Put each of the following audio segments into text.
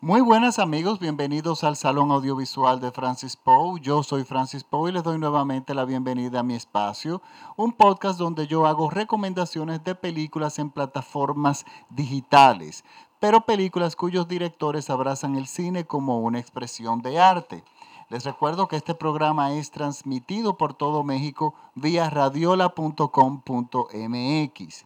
Muy buenas amigos, bienvenidos al Salón Audiovisual de Francis Poe. Yo soy Francis Poe y les doy nuevamente la bienvenida a mi espacio, un podcast donde yo hago recomendaciones de películas en plataformas digitales, pero películas cuyos directores abrazan el cine como una expresión de arte. Les recuerdo que este programa es transmitido por todo México vía radiola.com.mx.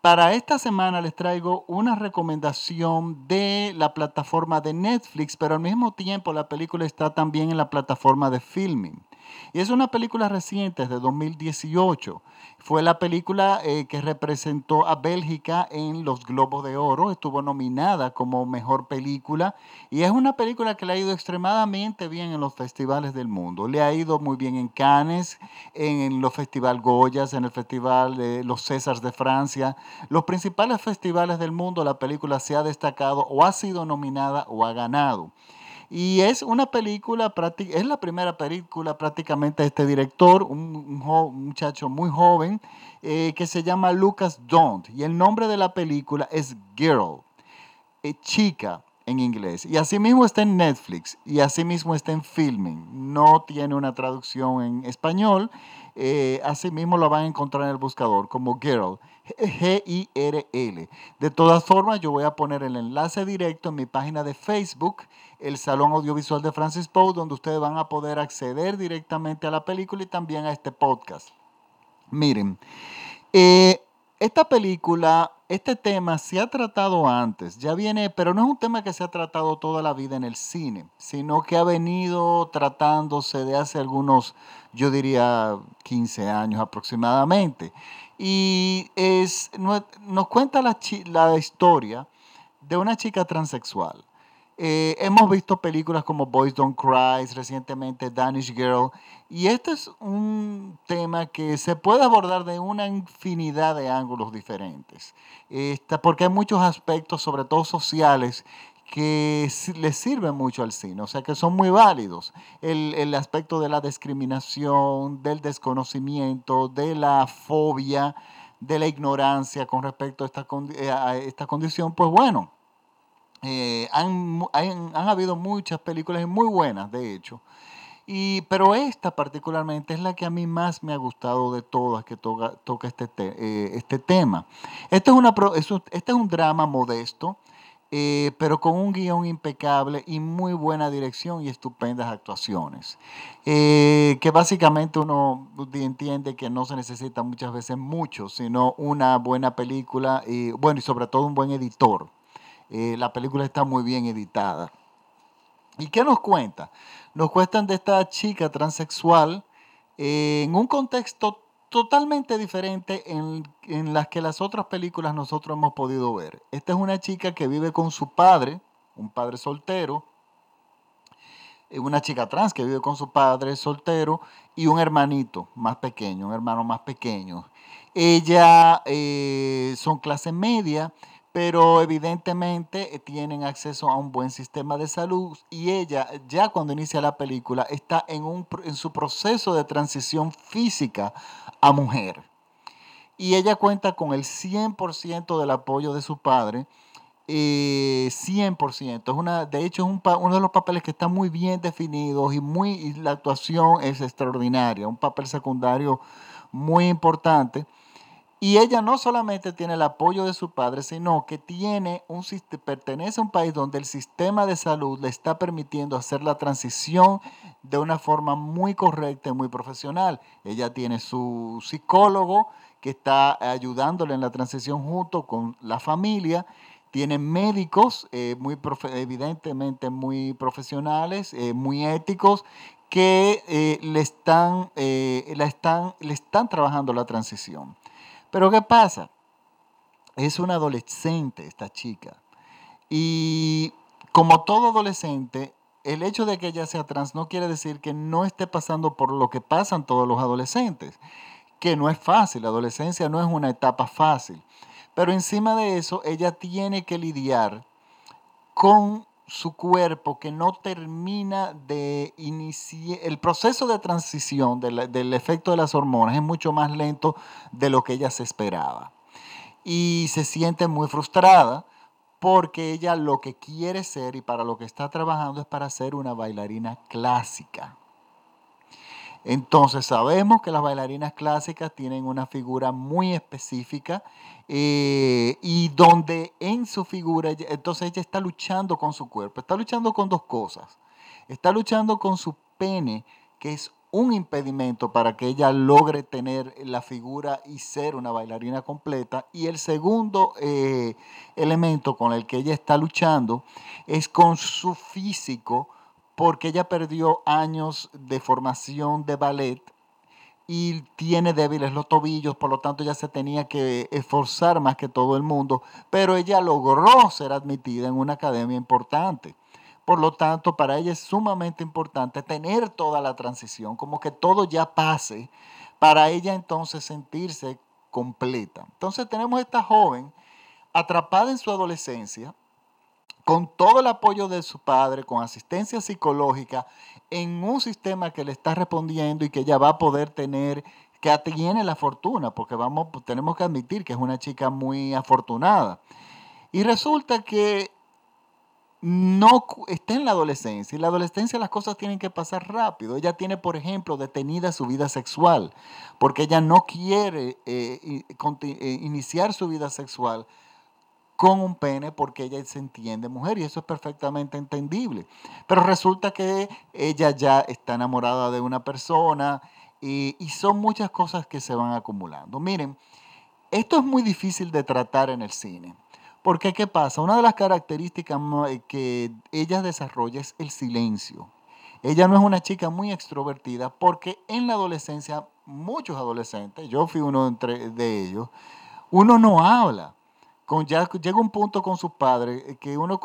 Para esta semana les traigo una recomendación de la plataforma de Netflix, pero al mismo tiempo la película está también en la plataforma de Filming. Y es una película reciente, de 2018. Fue la película eh, que representó a Bélgica en los Globos de Oro. Estuvo nominada como mejor película. Y es una película que le ha ido extremadamente bien en los festivales del mundo. Le ha ido muy bien en Cannes, en los Festival Goyas, en el Festival de los Césars de Francia. Los principales festivales del mundo, la película se ha destacado o ha sido nominada o ha ganado. Y es una película, es la primera película prácticamente de este director, un, muchacho muy joven, eh, que se llama Lucas Don't. Y el nombre de la película es Girl, eh, chica en inglés. Y asimismo está en Netflix y asimismo está en Filming. No tiene una traducción en español. Eh, asimismo lo van a encontrar en el buscador como Girl. G-I-R-L. De todas formas, yo voy a poner el enlace directo en mi página de Facebook, el Salón Audiovisual de Francis Poe, donde ustedes van a poder acceder directamente a la película y también a este podcast. Miren, eh, esta película, este tema se ha tratado antes, ya viene, pero no es un tema que se ha tratado toda la vida en el cine, sino que ha venido tratándose de hace algunos, yo diría, 15 años aproximadamente. Y es, nos cuenta la, la historia de una chica transexual. Eh, hemos visto películas como Boys Don't Cry, recientemente Danish Girl, y este es un tema que se puede abordar de una infinidad de ángulos diferentes, porque hay muchos aspectos, sobre todo sociales, que le sirven mucho al cine, o sea que son muy válidos. El, aspecto de la discriminación, del desconocimiento, de la fobia, de la ignorancia con respecto a esta, eh, a esta condición, pues bueno, eh, han, han, han, habido muchas películas muy buenas, de hecho. Y, pero esta particularmente es la que a mí más me ha gustado de todas que toca, toca este, eh, este tema. Este es, una, este es un drama modesto eh, pero con un guion impecable y muy buena dirección y estupendas actuaciones. Eh, que básicamente uno entiende que no se necesita muchas veces mucho, sino una buena película y, bueno, y sobre todo un buen editor. Eh, la película está muy bien editada. ¿Y qué nos cuenta? Nos cuentan de esta chica transexual en un contexto totalmente diferente en, en, las que las otras películas nosotros hemos podido ver. Esta es una chica que vive con su padre, un padre soltero, eh, una chica trans que vive con su padre soltero y un hermanito más pequeño, un hermano más pequeño. Ella eh, son clase media pero evidentemente eh, tienen acceso a un buen sistema de salud y ella ya cuando inicia la película está en, un, en su proceso de transición física a mujer. Y ella cuenta con el 100% del apoyo de su padre. 100%. Eh, es una, de hecho, es un, uno de los papeles que está muy bien definidos y, muy, y la actuación es extraordinaria. Un papel secundario muy importante. Y ella no solamente tiene el apoyo de su padre, sino que tiene un, pertenece a un país donde el sistema de salud le está permitiendo hacer la transición de una forma muy correcta y muy profesional. Ella tiene su psicólogo que está ayudándole en la transición junto con la familia. Tiene médicos eh, muy evidentemente muy profesionales, eh, muy éticos, que eh, le, están, la están, le están trabajando la transición. Pero ¿qué pasa? Es una adolescente esta chica. Y como todo adolescente, el hecho de que ella sea trans no quiere decir que no esté pasando por lo que pasan todos los adolescentes, que no es fácil, la adolescencia no es una etapa fácil. Pero encima de eso, ella tiene que lidiar con su cuerpo que no termina de iniciar, el proceso de transición del efecto de las hormonas es mucho más lento de lo que ella se esperaba. Y se siente muy frustrada porque ella lo que quiere ser y para lo que está trabajando es para ser una bailarina clásica. Entonces sabemos que las bailarinas clásicas tienen una figura muy específica eh, y donde en su figura, entonces ella está luchando con su cuerpo, está luchando con dos cosas. Está luchando con su pene, que es un impedimento para que ella logre tener la figura y ser una bailarina completa. Y el segundo eh, elemento con el que ella está luchando es con su físico, porque ella perdió años de formación de ballet y tiene débiles los tobillos, por lo tanto ella se tenía que esforzar más que todo el mundo, pero ella logró ser admitida en una academia importante. Por lo tanto, para ella es sumamente importante tener toda la transición, como que todo ya pase, para ella entonces sentirse completa. Entonces tenemos esta joven atrapada en su adolescencia, con todo el apoyo de su padre, con asistencia psicológica, en un sistema que le está respondiendo y que ella va a poder tener, que tiene la fortuna, porque vamos, tenemos que admitir que es una chica muy afortunada. Y resulta que no está en la adolescencia. Y en la adolescencia las cosas tienen que pasar rápido. Ella tiene, por ejemplo, detenida su vida sexual, porque ella no quiere eh, eh, iniciar su vida sexual con un pene porque ella se entiende mujer y eso es perfectamente entendible. Pero resulta que ella ya está enamorada de una persona y, son muchas cosas que se van acumulando. Miren, esto es muy difícil de tratar en el cine. Porque, ¿qué pasa? Una de las características eh, que ella desarrolla es el silencio. Ella no es una chica muy extrovertida porque en la adolescencia, muchos adolescentes, yo fui uno de ellos, uno no habla ya llega un punto con sus padres eh, que uno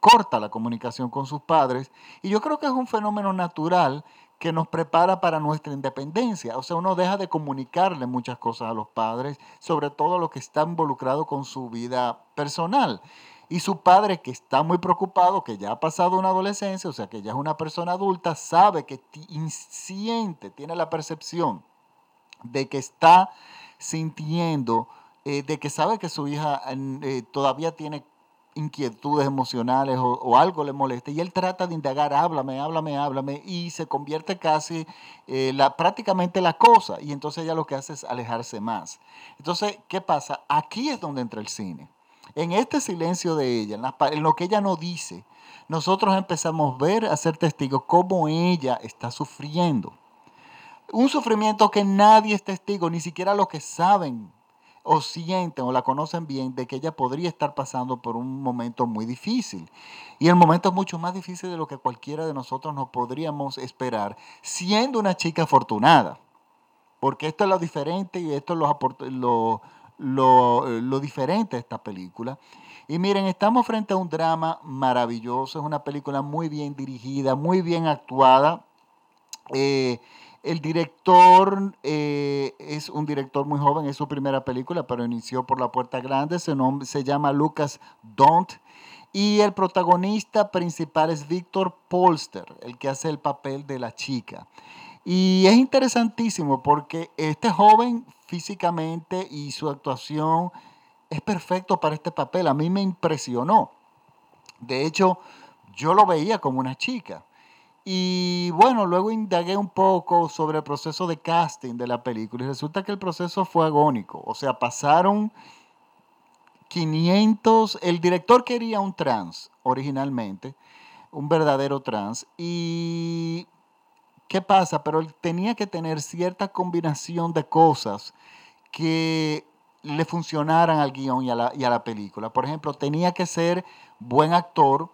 corta la comunicación con sus padres y yo creo que es un fenómeno natural que nos prepara para nuestra independencia. O sea, uno deja de comunicarle muchas cosas a los padres, sobre todo lo que está involucrado con su vida personal. Y su padre, que está muy preocupado, que ya ha pasado una adolescencia, o sea, que ya es una persona adulta, sabe que siente, tiene la percepción de que está sintiendo eh, de que sabe que su hija eh, todavía tiene inquietudes emocionales o, algo le molesta y él trata de indagar, háblame, háblame, háblame y se convierte casi eh, la, prácticamente la cosa y entonces ella lo que hace es alejarse más. Entonces, ¿qué pasa? Aquí es donde entra el cine. En este silencio de ella, en, en lo que ella no dice, nosotros empezamos a ver, a ser testigos cómo ella está sufriendo. Un sufrimiento que nadie es testigo, ni siquiera los que saben o sienten o la conocen bien de que ella podría estar pasando por un momento muy difícil. Y el momento es mucho más difícil de lo que cualquiera de nosotros nos podríamos esperar, siendo una chica afortunada. Porque esto es lo diferente y esto es lo, lo, lo, diferente de esta película. Y miren, estamos frente a un drama maravilloso, es una película muy bien dirigida, muy bien actuada. Eh, el director eh, es un director muy joven, es su primera película, pero inició por La Puerta Grande. Su nombre se llama Lucas Don't. Y el protagonista principal es Víctor Polster, el que hace el papel de la chica. Y es interesantísimo porque este joven físicamente y su actuación es perfecto para este papel. A mí me impresionó. De hecho, yo lo veía como una chica. Y bueno, luego indagué un poco sobre el proceso de casting de la película y resulta que el proceso fue agónico. O sea, pasaron 500, el director quería un trans originalmente, un verdadero trans. Y ¿qué pasa? Pero él tenía que tener cierta combinación de cosas que le funcionaran al guion y a la, y a la película. Por ejemplo, tenía que ser buen actor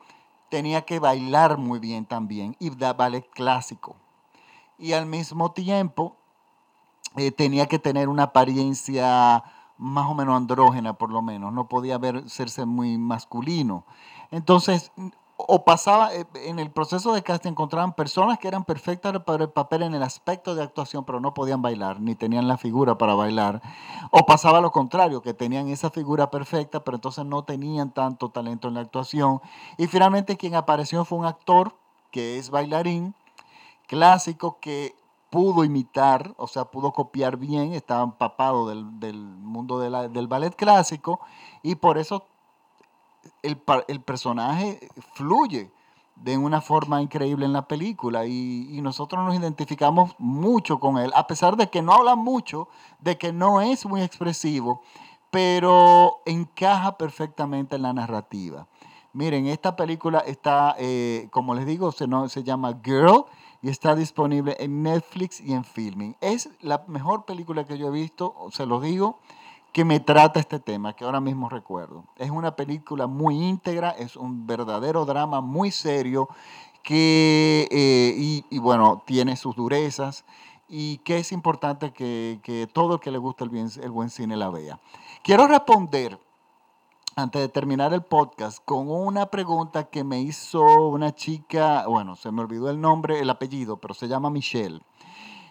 tenía que bailar muy bien también y da ballet clásico. Y al mismo tiempo eh, tenía que tener una apariencia más o menos andrógena, por lo menos. No podía verse muy masculino. Entonces, o pasaba, eh, en el proceso de casting encontraban personas que eran perfectas para el papel en el aspecto de actuación, pero no podían bailar, ni tenían la figura para bailar. O pasaba lo contrario, que tenían esa figura perfecta, pero entonces no tenían tanto talento en la actuación. Y finalmente quien apareció fue un actor que es bailarín, clásico, que pudo imitar, o sea, pudo copiar bien, estaba empapado del, mundo del ballet clásico, y por eso el, el personaje fluye de una forma increíble en la película y, nosotros nos identificamos mucho con él, a pesar de que no habla mucho, de que no es muy expresivo, pero encaja perfectamente en la narrativa. Miren, esta película está, eh, como les digo, se, no, se llama Girl y está disponible en Netflix y en Filming. Es la mejor película que yo he visto, se lo digo, que me trata este tema, que ahora mismo recuerdo. Es una película muy íntegra, es un verdadero drama muy serio, que, eh, y, bueno, tiene sus durezas y que es importante que, que todo el que le gusta el, bien, el buen cine la vea. Quiero responder antes de terminar el podcast, con una pregunta que me hizo una chica, bueno, se me olvidó el nombre, el apellido, pero se llama Michelle.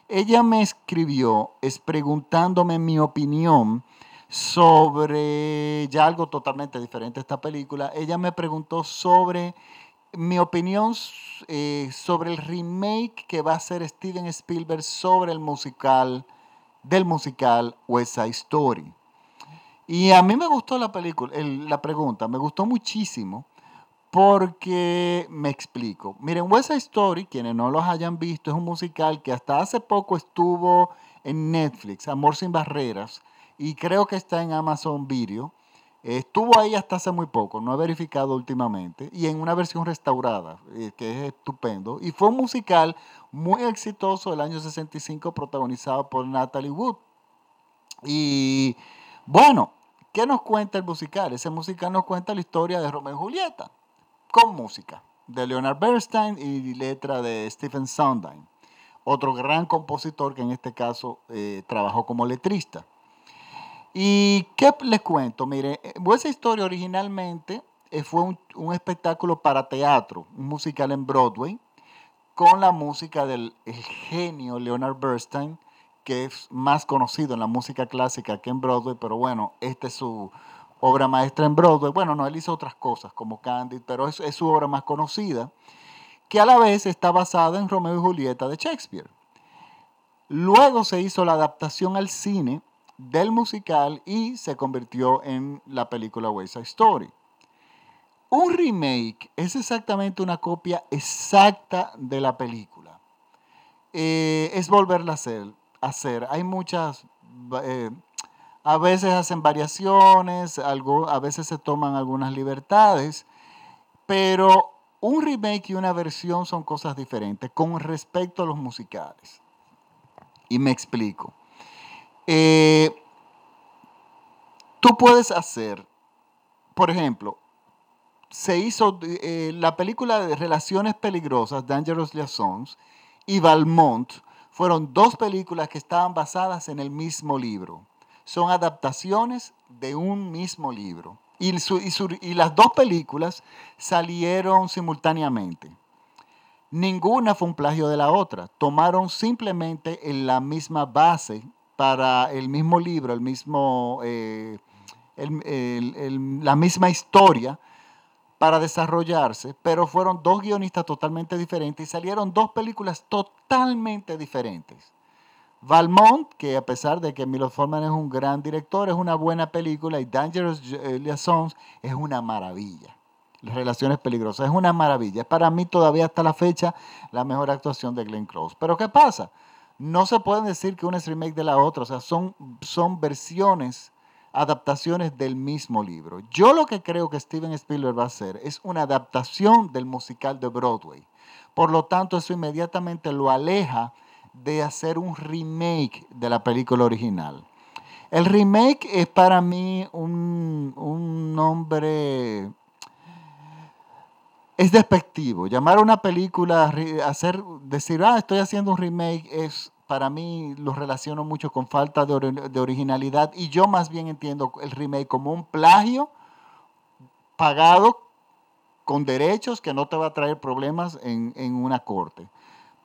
Ella me escribió es preguntándome mi opinión sobre ya algo totalmente diferente a esta película. Ella me preguntó sobre mi opinión eh, sobre el remake que va a hacer Steven Spielberg sobre el musical, del musical West Side Story. Y a mí me gustó la película, la pregunta, me gustó muchísimo porque me explico. Miren, West Side Story, quienes no los hayan visto, es un musical que hasta hace poco estuvo en Netflix, Amor sin Barreras, y creo que está en Amazon Video. Estuvo ahí hasta hace muy poco, no he verificado últimamente, y en una versión restaurada, eh, que es estupendo. Y fue un musical muy exitoso del año 65, protagonizado por Natalie Wood. Y bueno, ¿Qué nos cuenta el musical? Ese musical nos cuenta la historia de Romeo y Julieta, con música de Leonard Bernstein y letra de Stephen Sondheim, otro gran compositor que en este caso eh, trabajó como letrista. ¿Y qué les cuento? Mire, esa historia originalmente eh, fue un, espectáculo para teatro, un musical en Broadway, con la música del genio Leonard Bernstein, que es más conocido en la música clásica que en Broadway, pero bueno, esta es su obra maestra en Broadway. Bueno, no, él hizo otras cosas como Candid, pero es su obra más conocida, que a la vez está basada en Romeo y Julieta de Shakespeare. Luego se hizo la adaptación al cine del musical y se convirtió en la película West Side Story. Un remake es exactamente una copia exacta de la película. Eh, es volverla a hacer hacer. Hay muchas, eh, a veces hacen variaciones, algo, a veces se toman algunas libertades, pero un remake y una versión son cosas diferentes con respecto a los musicales. Y me explico. Eh, tú puedes hacer, por ejemplo, se hizo eh, la película de Relaciones Peligrosas, Dangerous Liaisons, y Valmont, fueron dos películas que estaban basadas en el mismo libro. Son adaptaciones de un mismo libro. Y, y, las dos películas salieron simultáneamente. Ninguna fue un plagio de la otra. Tomaron simplemente la misma base para el mismo libro, el mismo, eh, la misma historia para desarrollarse, pero fueron dos guionistas totalmente diferentes y salieron dos películas totalmente diferentes. Valmont, que a pesar de que Milo Forman es un gran director, es una buena película, y Dangerous Liaisons es una maravilla. Las relaciones peligrosas es una maravilla. Es para mí todavía hasta la fecha la mejor actuación de Glenn Close. Pero ¿qué pasa? No se puede decir que una es remake de la otra, o sea, son, son versiones adaptaciones del mismo libro. Yo lo que creo que Steven Spielberg va a hacer es una adaptación del musical de Broadway. Por lo tanto, eso inmediatamente lo aleja de hacer un remake de la película original. El remake es para mí un, un nombre... Es despectivo. Llamar a una película, hacer, decir, ah, estoy haciendo un remake, es para mí lo relaciono mucho con falta de, originalidad y yo más bien entiendo el remake como un plagio pagado con derechos que no te va a traer problemas en, una corte.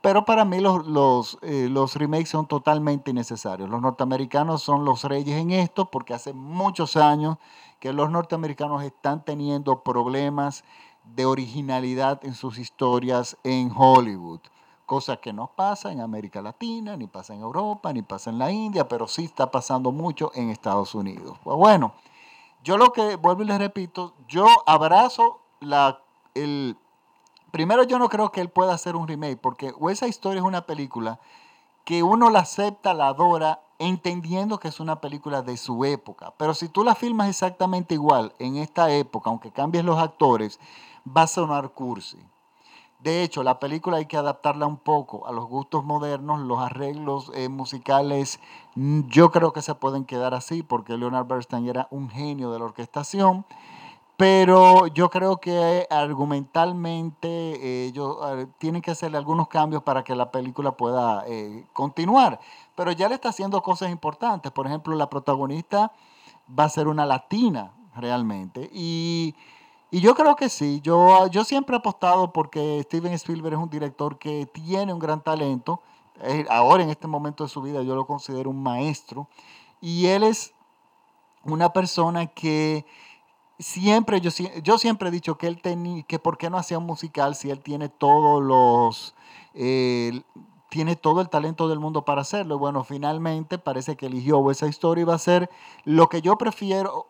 Pero para mí los, los, eh, los, remakes son totalmente innecesarios. Los norteamericanos son los reyes en esto porque hace muchos años que los norteamericanos están teniendo problemas de originalidad en sus historias en Hollywood cosa que no pasa en América Latina, ni pasa en Europa, ni pasa en la India, pero sí está pasando mucho en Estados Unidos. Pues bueno, yo lo que, vuelvo y les repito, yo abrazo la, el... Primero yo no creo que él pueda hacer un remake, porque esa historia es una película que uno la acepta, la adora, entendiendo que es una película de su época. Pero si tú la filmas exactamente igual en esta época, aunque cambies los actores, va a sonar cursi. De hecho, la película hay que adaptarla un poco a los gustos modernos, los arreglos eh, musicales mm, yo creo que se pueden quedar así porque Leonard Bernstein era un genio de la orquestación, pero yo creo que argumentalmente eh, tienen que hacerle algunos cambios para que la película pueda eh, continuar. Pero ya le está haciendo cosas importantes, por ejemplo, la protagonista va a ser una latina realmente y y yo creo que sí, yo, yo siempre he apostado porque Steven Spielberg es un director que tiene un gran talento. Eh, ahora en este momento de su vida yo lo considero un maestro. Y él es una persona que siempre, yo, yo siempre he dicho que él tenía, que por qué no hacía un musical si él tiene todos los, tiene todo el talento del mundo para hacerlo. Bueno, finalmente parece que eligió esa historia y va a ser lo que yo prefiero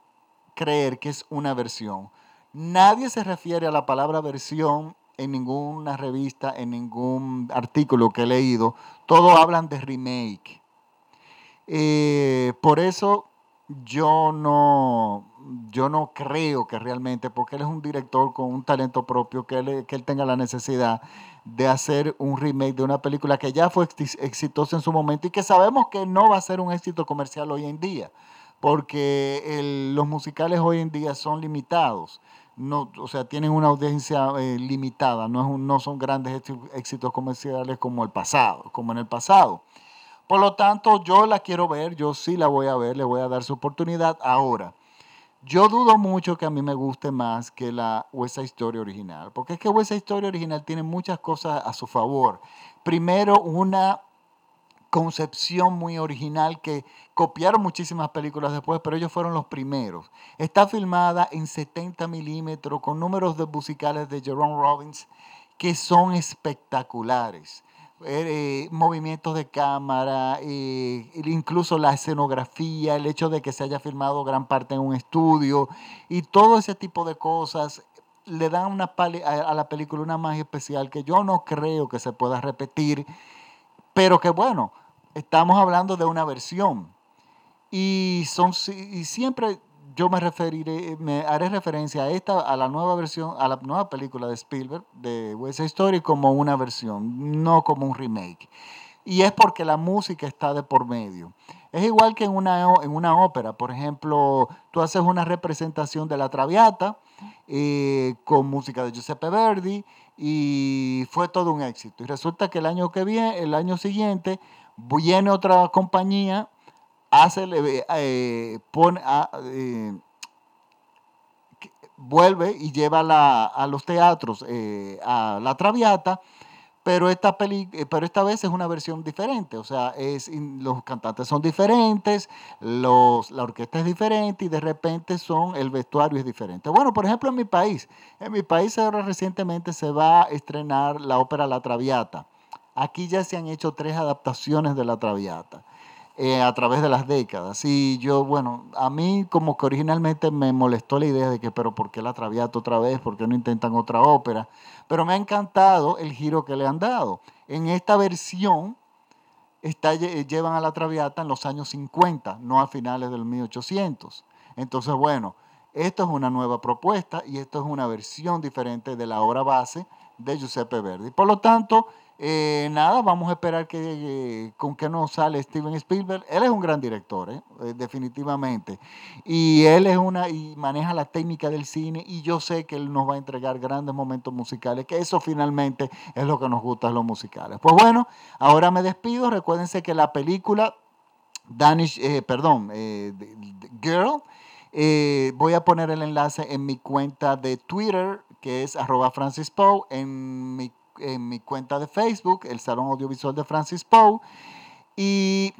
creer que es una versión. Nadie se refiere a la palabra versión en ninguna revista, en ningún artículo que he leído. Todos hablan de remake. Eh, por eso yo no, yo no creo que realmente, porque él es un director con un talento propio, que él, que él tenga la necesidad de hacer un remake de una película que ya fue exitosa en su momento y que sabemos que no va a ser un éxito comercial hoy en día, porque los musicales hoy en día son limitados no, o sea, tienen una audiencia eh, limitada, no, es no son grandes éxitos comerciales como el pasado, como en el pasado. Por lo tanto, yo la quiero ver, yo sí la voy a ver, le voy a dar su oportunidad ahora. Yo dudo mucho que a mí me guste más que la West Historia original, porque es que West Historia original tiene muchas cosas a su favor. Primero, una concepción muy original que copiaron muchísimas películas después, pero ellos fueron los primeros. Está filmada en 70 milímetros con números de musicales de Jerome Robbins que son espectaculares. Eh, movimientos de cámara, eh, incluso la escenografía, el hecho de que se haya filmado gran parte en un estudio y todo ese tipo de cosas le dan una a la película una magia especial que yo no creo que se pueda repetir, pero que bueno, estamos hablando de una versión. Y, son, y siempre yo me referiré, me haré referencia a esta, a la nueva versión, a la nueva película de Spielberg, de West Story, como una versión, no como un remake. Y es porque la música está de por medio. Es igual que en una, en una ópera, por ejemplo, tú haces una representación de La Traviata eh, con música de Giuseppe Verdi y fue todo un éxito. Y resulta que el año que viene, el año siguiente, viene otra compañía, hace, eh, pone, eh, vuelve y lleva a los teatros eh, a La Traviata, pero esta, peli, pero esta vez es una versión diferente, o sea, es, los cantantes son diferentes, los, la orquesta es diferente y de repente son, el vestuario es diferente. Bueno, por ejemplo, en mi país, en mi país ahora recientemente se va a estrenar la ópera La Traviata. Aquí ya se han hecho tres adaptaciones de La Traviata. Eh, a través de las décadas. Y yo, bueno, a mí como que originalmente me molestó la idea de que, pero ¿por qué la Traviata otra vez? ¿Por qué no intentan otra ópera? Pero me ha encantado el giro que le han dado. En esta versión está, llevan a la Traviata en los años 50, no a finales del 1800. Entonces, bueno, esto es una nueva propuesta y esto es una versión diferente de la obra base de Giuseppe Verdi. Por lo tanto, eh, nada, vamos a esperar que, con qué nos sale Steven Spielberg. Él es un gran director, ¿eh? Eh, definitivamente. Y él es una y maneja la técnica del cine y yo sé que él nos va a entregar grandes momentos musicales, que eso finalmente es lo que nos gusta los musicales. Pues bueno, ahora me despido. Recuérdense que la película Danish, perdón, Girl, voy a poner el enlace en mi cuenta de Twitter, que es arroba Francis en mi en mi cuenta de Facebook, el Salón Audiovisual de Francis Poe. Y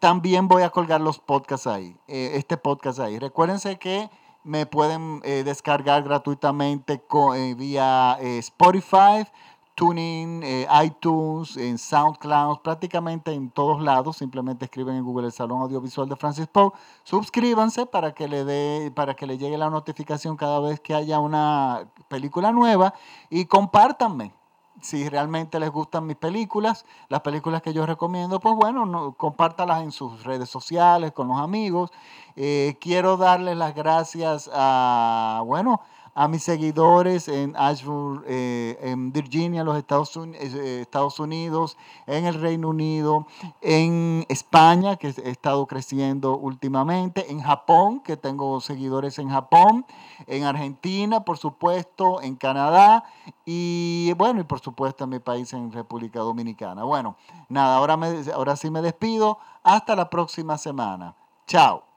también voy a colgar los podcasts ahí, eh, este podcast ahí. Recuérdense que me pueden eh, descargar gratuitamente eh, vía Spotify, TuneIn, iTunes, en SoundCloud, prácticamente en todos lados. Simplemente escriben en Google el Salón Audiovisual de Francis Poe. Suscríbanse para que le dé, para que le llegue la notificación cada vez que haya una película nueva y compártanme si realmente les gustan mis películas, las películas que yo recomiendo, pues bueno, no, compártalas en sus redes sociales, con los amigos. Eh, quiero darles las gracias a, bueno, a mis seguidores en Ashburn, eh, en Virginia, los Estados, eh, Estados Unidos, en el Reino Unido, en España, que he estado creciendo últimamente, en Japón, que tengo seguidores en Japón, en Argentina, por supuesto, en Canadá y bueno, y por supuesto en mi país, en República Dominicana. Bueno, nada, ahora, me, ahora sí me despido. Hasta la próxima semana. Chao.